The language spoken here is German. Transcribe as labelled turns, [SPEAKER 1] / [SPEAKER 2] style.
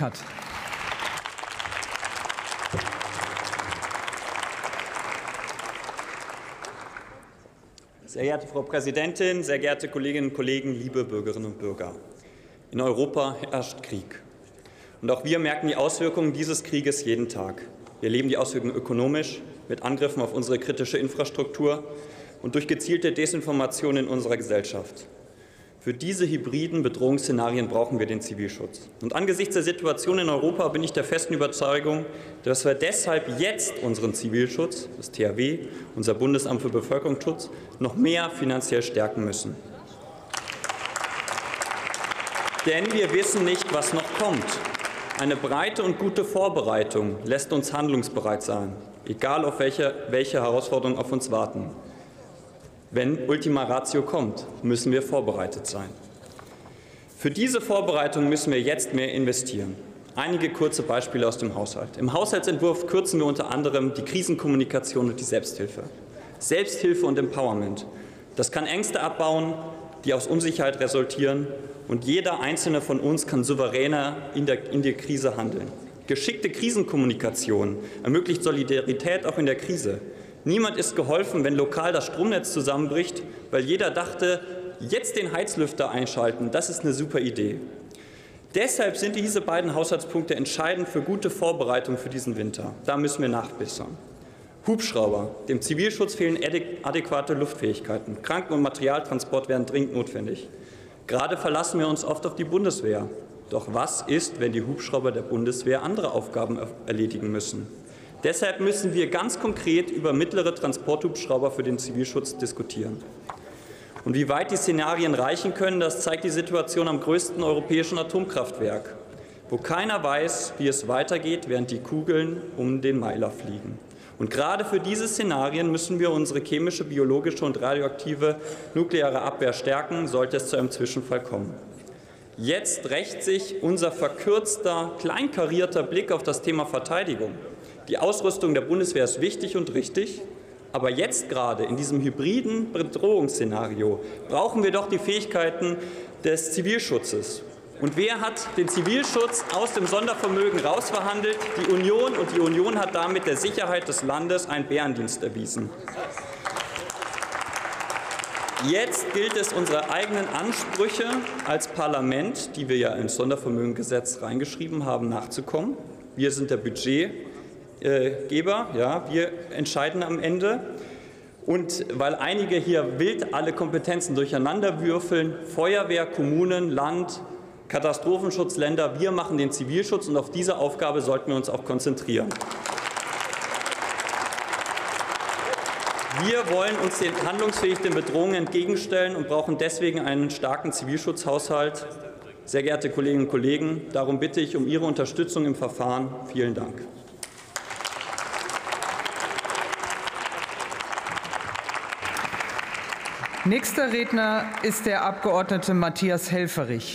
[SPEAKER 1] hat.
[SPEAKER 2] Sehr geehrte Frau Präsidentin, sehr geehrte Kolleginnen und Kollegen, liebe Bürgerinnen und Bürger. In Europa herrscht Krieg. Und auch wir merken die Auswirkungen dieses Krieges jeden Tag. Wir erleben die Auswirkungen ökonomisch mit Angriffen auf unsere kritische Infrastruktur und durch gezielte Desinformation in unserer Gesellschaft. Für diese hybriden Bedrohungsszenarien brauchen wir den Zivilschutz. Und angesichts der Situation in Europa bin ich der festen Überzeugung, dass wir deshalb jetzt unseren Zivilschutz, das THW, unser Bundesamt für Bevölkerungsschutz, noch mehr finanziell stärken müssen. Denn wir wissen nicht, was noch kommt. Eine breite und gute Vorbereitung lässt uns handlungsbereit sein, egal auf welche, welche Herausforderungen auf uns warten. Wenn Ultima Ratio kommt, müssen wir vorbereitet sein. Für diese Vorbereitung müssen wir jetzt mehr investieren. Einige kurze Beispiele aus dem Haushalt. Im Haushaltsentwurf kürzen wir unter anderem die Krisenkommunikation und die Selbsthilfe. Selbsthilfe und Empowerment. Das kann Ängste abbauen, die aus Unsicherheit resultieren, und jeder einzelne von uns kann souveräner in der, in der Krise handeln. Geschickte Krisenkommunikation ermöglicht Solidarität auch in der Krise. Niemand ist geholfen, wenn lokal das Stromnetz zusammenbricht, weil jeder dachte, jetzt den Heizlüfter einschalten, das ist eine super Idee. Deshalb sind diese beiden Haushaltspunkte entscheidend für gute Vorbereitung für diesen Winter. Da müssen wir nachbessern. Hubschrauber. Dem Zivilschutz fehlen adäquate Luftfähigkeiten. Kranken- und Materialtransport werden dringend notwendig. Gerade verlassen wir uns oft auf die Bundeswehr. Doch was ist, wenn die Hubschrauber der Bundeswehr andere Aufgaben erledigen müssen? Deshalb müssen wir ganz konkret über mittlere Transporthubschrauber für den Zivilschutz diskutieren. Und wie weit die Szenarien reichen können, das zeigt die Situation am größten europäischen Atomkraftwerk, wo keiner weiß, wie es weitergeht, während die Kugeln um den Meiler fliegen. Und gerade für diese Szenarien müssen wir unsere chemische, biologische und radioaktive nukleare Abwehr stärken, sollte es zu einem Zwischenfall kommen. Jetzt rächt sich unser verkürzter, kleinkarierter Blick auf das Thema Verteidigung. Die Ausrüstung der Bundeswehr ist wichtig und richtig. Aber jetzt gerade in diesem hybriden Bedrohungsszenario brauchen wir doch die Fähigkeiten des Zivilschutzes. Und wer hat den Zivilschutz aus dem Sondervermögen rausverhandelt? Die Union. Und die Union hat damit der Sicherheit des Landes einen Bärendienst erwiesen. Jetzt gilt es, unsere eigenen Ansprüche als Parlament, die wir ja ins Sondervermögengesetz reingeschrieben haben, nachzukommen. Wir sind der Budget Geber. Ja, wir entscheiden am Ende. Und weil einige hier wild alle Kompetenzen durcheinander würfeln, Feuerwehr, Kommunen, Land, Katastrophenschutzländer, wir machen den Zivilschutz und auf diese Aufgabe sollten wir uns auch konzentrieren. Wir wollen uns den handlungsfähig den Bedrohungen entgegenstellen und brauchen deswegen einen starken Zivilschutzhaushalt. Sehr geehrte Kolleginnen und Kollegen, darum bitte ich um Ihre Unterstützung im Verfahren. Vielen Dank.
[SPEAKER 1] Nächster Redner ist der Abgeordnete Matthias Helferich.